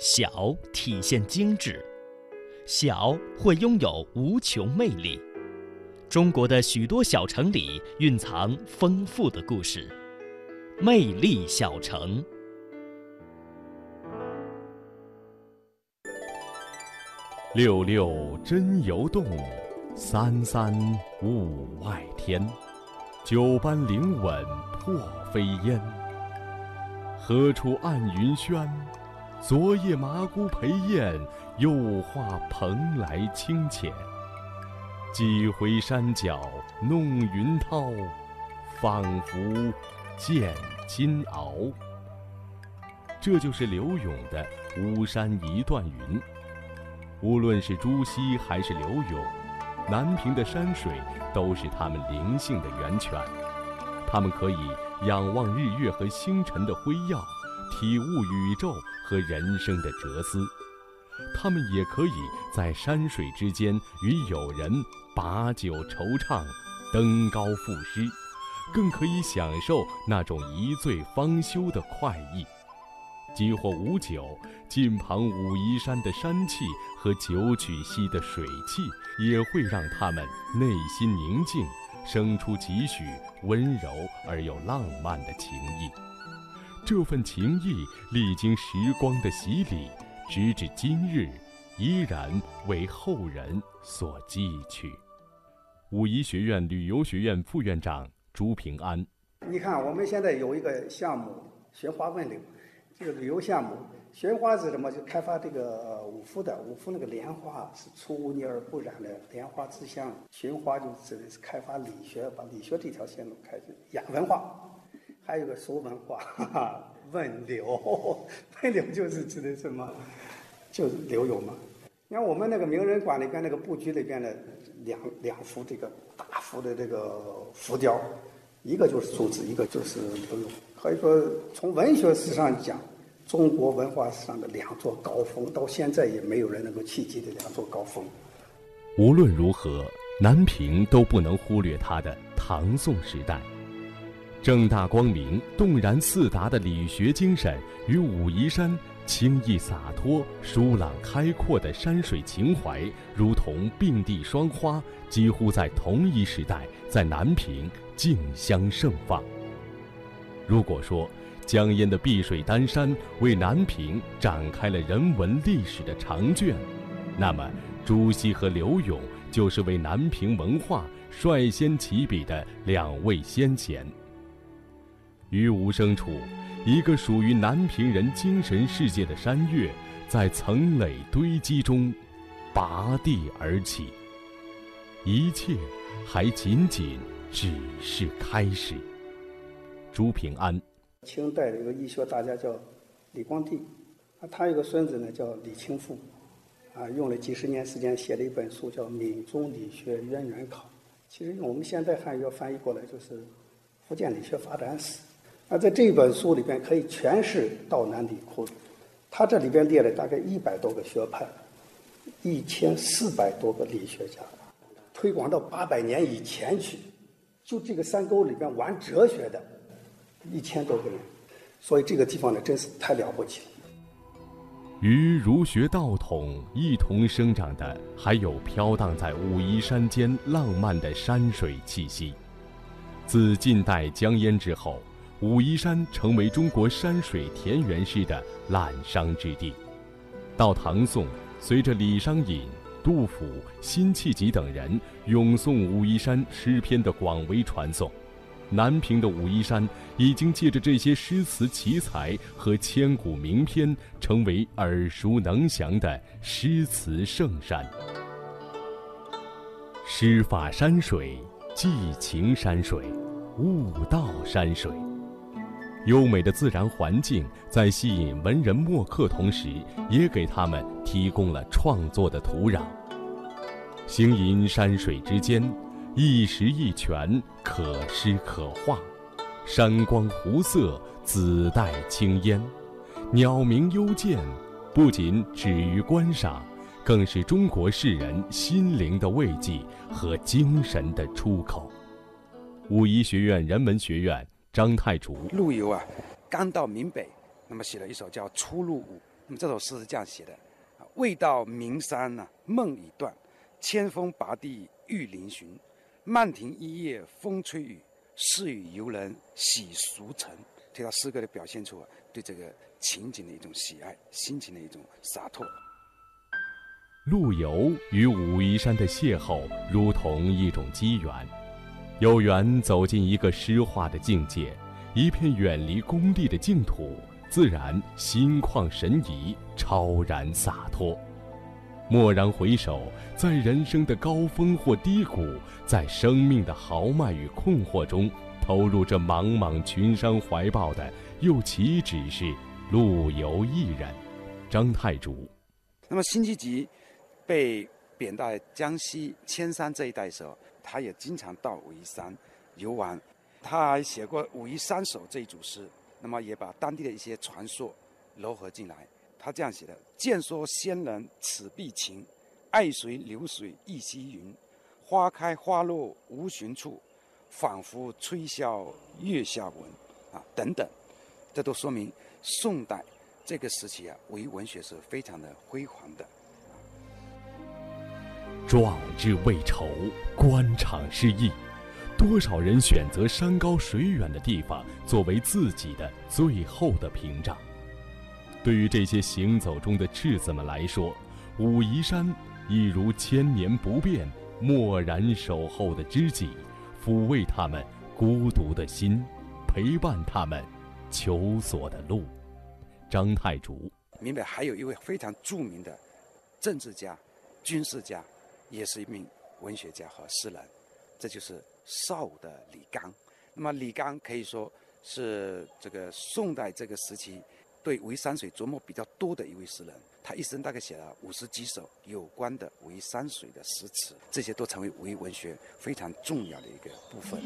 小体现精致，小会拥有无穷魅力。中国的许多小城里蕴藏丰富的故事，魅力小城。六六真游动，三三物外天。九班灵稳破飞烟，何处暗云轩？昨夜麻姑陪燕，又画蓬莱清浅。几回山脚弄云涛，仿佛见金鳌。这就是柳永的《巫山一段云》。无论是朱熹还是柳永，南屏的山水都是他们灵性的源泉。他们可以仰望日月和星辰的辉耀。体悟宇宙和人生的哲思，他们也可以在山水之间与友人把酒愁唱，登高赋诗，更可以享受那种一醉方休的快意。即或无酒，近旁武夷山的山气和九曲溪的水气，也会让他们内心宁静，生出几许温柔而又浪漫的情意。这份情谊历经时光的洗礼，直至今日，依然为后人所记取。武夷学院旅游学院副院长朱平安：你看，我们现在有一个项目“寻花问柳”，这个旅游项目，寻花是什么？就开发这个五福的五福那个莲花是出污泥而不染的莲花之乡。寻花就指的是开发理学，把理学这条线路开始亚文化。还有个俗文化，哈哈，问柳，问柳就是指的什么？就是柳永嘛。你看我们那个名人馆里边那个布局里边的两两幅这个大幅的这个浮雕，一个就是苏子，一个就是柳永。可以说，从文学史上讲，中国文化史上的两座高峰，到现在也没有人能够企及的两座高峰。无论如何，南平都不能忽略它的唐宋时代。正大光明、动然四达的理学精神与武夷山轻逸洒脱、舒朗开阔的山水情怀，如同并蒂双花，几乎在同一时代在南平竞相盛放。如果说江淹的碧水丹山为南平展开了人文历史的长卷，那么朱熹和柳永就是为南平文化率先起笔的两位先贤。于无声处，一个属于南平人精神世界的山岳，在层垒堆积中拔地而起。一切还仅仅只是开始。朱平安，清代的一个医学大家叫李光地，啊，他有个孙子呢叫李清富，啊，用了几十年时间写了一本书叫《闽中理学渊源考》，其实用我们现代汉语翻译过来就是《福建理学发展史》。那在这本书里边可以全是道南理窟，他这里边列了大概一百多个学派，一千四百多个理学家，推广到八百年以前去，就这个山沟里边玩哲学的，一千多个人，所以这个地方呢真是太了不起了。与儒学道统一同生长的，还有飘荡在武夷山间浪漫的山水气息。自近代江淹之后。武夷山成为中国山水田园诗的滥觞之地。到唐宋，随着李商隐、杜甫、辛弃疾等人咏颂武夷山诗篇的广为传颂，南平的武夷山已经借着这些诗词奇才和千古名篇，成为耳熟能详的诗词圣山。诗法山水，寄情山水，悟道山水。优美的自然环境在吸引文人墨客同时，也给他们提供了创作的土壤。行吟山水之间，一石一泉，可诗可画。山光湖色，紫带青烟，鸟鸣幽涧，不仅止于观赏，更是中国士人心灵的慰藉和精神的出口。武夷学院人文学院。张太竹陆游啊，刚到闽北，那么写了一首叫《出入伍》，那么这首诗是这样写的：未到名山呐，梦已断；千峰拔地欲嶙峋。漫庭一夜风吹雨，是与游人喜俗尘。这套诗歌的表现出对这个情景的一种喜爱，心情的一种洒脱。陆游与武夷山的邂逅，如同一种机缘，有缘走进一个诗画的境界，一片远离功利的净土，自然心旷神怡，超然洒脱。蓦然回首，在人生的高峰或低谷，在生命的豪迈与困惑中，投入这茫茫群山怀抱的，又岂止是陆游一人？张太祖。那么辛弃疾被贬到江西铅山这一带时候，他也经常到武夷山游玩，他还写过《武夷山首》这一组诗，那么也把当地的一些传说糅合进来。他这样写的：“见说仙人此必情，爱随流水一溪云。花开花落无寻处，仿佛吹箫月下闻。”啊，等等，这都说明宋代这个时期啊，文文学是非常的辉煌的。壮志未酬，官场失意，多少人选择山高水远的地方作为自己的最后的屏障。对于这些行走中的赤子们来说，武夷山一如千年不变、默然守候的知己，抚慰他们孤独的心，陪伴他们求索的路。张太竹，明白？还有一位非常著名的政治家、军事家，也是一名文学家和诗人，这就是邵武的李纲。那么李纲可以说是这个宋代这个时期。对武夷山水琢磨比较多的一位诗人，他一生大概写了五十几首有关的武夷山水的诗词，这些都成为武夷文学非常重要的一个部分。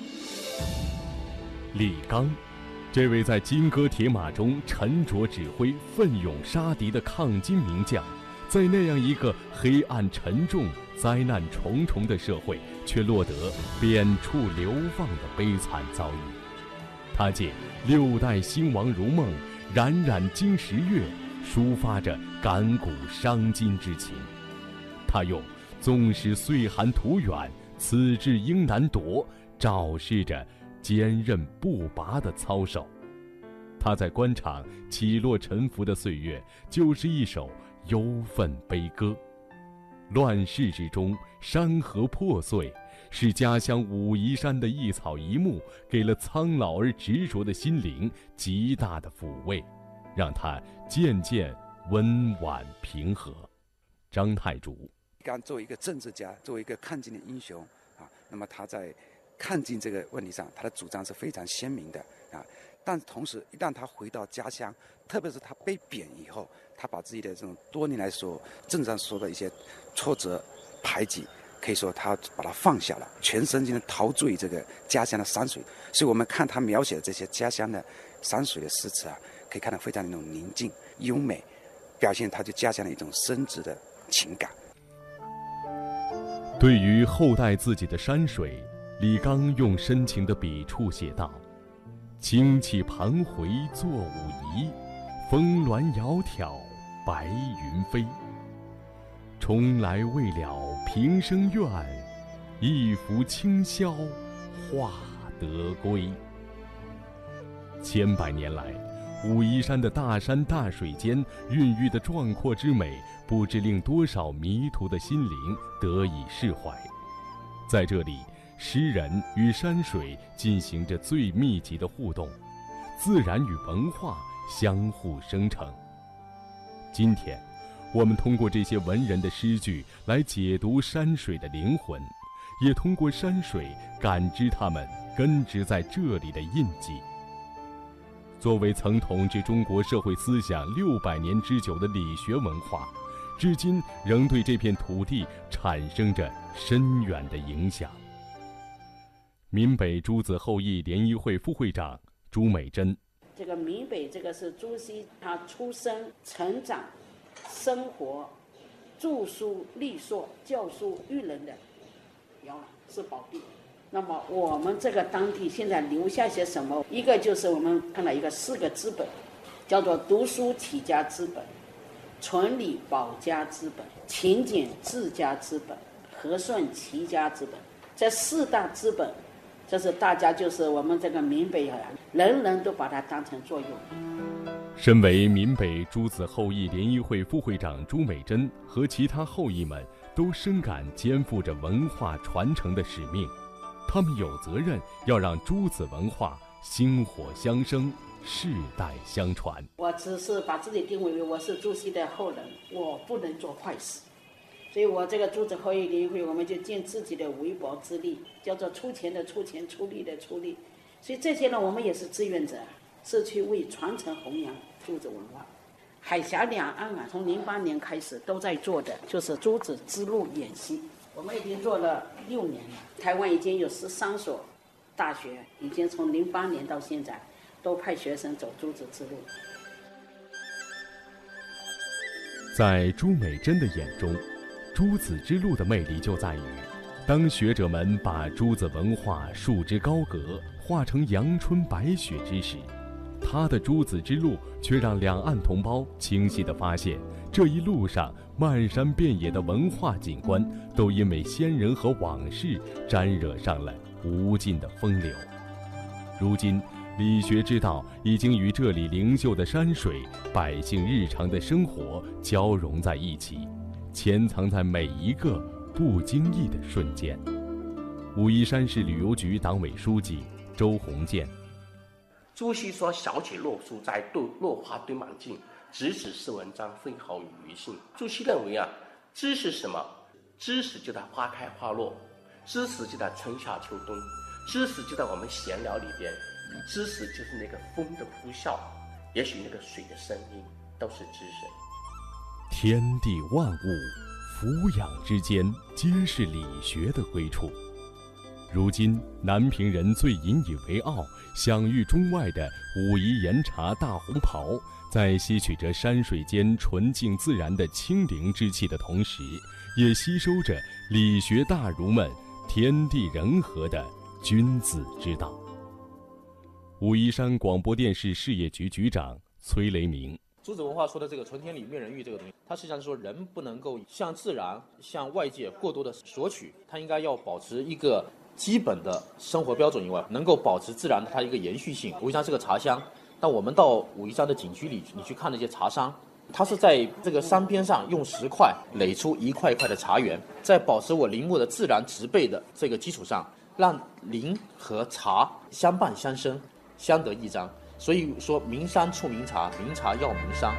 李纲，这位在金戈铁马中沉着指挥、奋勇杀敌的抗金名将，在那样一个黑暗沉重、灾难重重的社会，却落得贬黜流放的悲惨遭遇。他借六代兴亡如梦。冉冉金石月，抒发着感古伤今之情。他用“纵使岁寒途远，此志应难夺”，昭示着坚韧不拔的操守。他在官场起落沉浮的岁月，就是一首忧愤悲歌。乱世之中，山河破碎，是家乡武夷山的一草一木，给了苍老而执着的心灵极大的抚慰，让他渐渐温婉平和。张太主，刚作为一个政治家，作为一个抗金的英雄啊，那么他在抗金这个问题上，他的主张是非常鲜明的啊。但同时，一旦他回到家乡，特别是他被贬以后，他把自己的这种多年来所政治上受的一些挫折、排挤，可以说他把它放下了，全身心的陶醉这个家乡的山水。所以我们看他描写的这些家乡的山水的诗词啊，可以看到非常那种宁静、优美，表现他对家乡的一种深挚的情感。对于后代自己的山水，李纲用深情的笔触写道。轻启盘回作武夷，峰峦窈窕白云飞。重来未了平生愿，一拂清霄化得归。千百年来，武夷山的大山大水间孕育的壮阔之美，不知令多少迷途的心灵得以释怀。在这里。诗人与山水进行着最密集的互动，自然与文化相互生成。今天，我们通过这些文人的诗句来解读山水的灵魂，也通过山水感知他们根植在这里的印记。作为曾统治中国社会思想六百年之久的理学文化，至今仍对这片土地产生着深远的影响。闽北诸子后裔联谊会副会长朱美珍，这个闽北这个是朱熹，他出生、成长、生活、著书立说、教书育人的，要是宝地。那么我们这个当地现在留下些什么？一个就是我们看到一个四个资本，叫做读书起家资本，纯理保家资本，勤俭治家资本，和顺齐家资本。这四大资本，这是大家就是我们这个闽北啊，人人都把它当成作用。身为闽北诸子后裔联谊会副会长朱美珍和其他后裔们都深感肩负着文化传承的使命，他们有责任要让诸子文化薪火相生，世代相传。我只是把自己定位为我是朱熹的后人，我不能做坏事。所以我这个朱子后裔联谊会，我们就尽自己的微薄之力，叫做出钱的出钱，出力的出力。所以这些呢，我们也是志愿者，是去为传承弘扬朱子文化。海峡两岸啊，从零八年开始都在做的，就是朱子之路演习。我们已经做了六年了，台湾已经有十三所大学，已经从零八年到现在，都派学生走朱子之路。在朱美珍的眼中。诸子之路的魅力就在于，当学者们把诸子文化束之高阁，化成阳春白雪之时，他的诸子之路却让两岸同胞清晰地发现，这一路上漫山遍野的文化景观，都因为先人和往事沾惹上了无尽的风流。如今，理学之道已经与这里灵秀的山水、百姓日常的生活交融在一起。潜藏在每一个不经意的瞬间。武夷山市旅游局党委书记周鸿建：朱熹说：“小且落书斋，落落花堆满径，直指是文章，分毫与余兴。”朱熹认为啊，知识什么？知识就在花开花落，知识就在春夏秋冬，知识就在我们闲聊里边，知识就是那个风的呼啸，也许那个水的声音，都是知识。天地万物，俯仰之间，皆是理学的归处。如今，南平人最引以为傲、享誉中外的武夷岩茶大红袍，在吸取着山水间纯净自然的清灵之气的同时，也吸收着理学大儒们天地人和的君子之道。武夷山广播电视事业局局长崔雷鸣。朱子文化说的这个“纯天理，灭人欲”这个东西，它实际上是说人不能够向自然、向外界过多的索取，它应该要保持一个基本的生活标准以外，能够保持自然的它一个延续性。武夷山是个茶乡，但我们到武夷山的景区里，你去看那些茶商，他是在这个山边上用石块垒出一块一块的茶园，在保持我林木的自然植被的这个基础上，让林和茶相伴相生，相得益彰。所以说，名山出名茶，名茶要名山。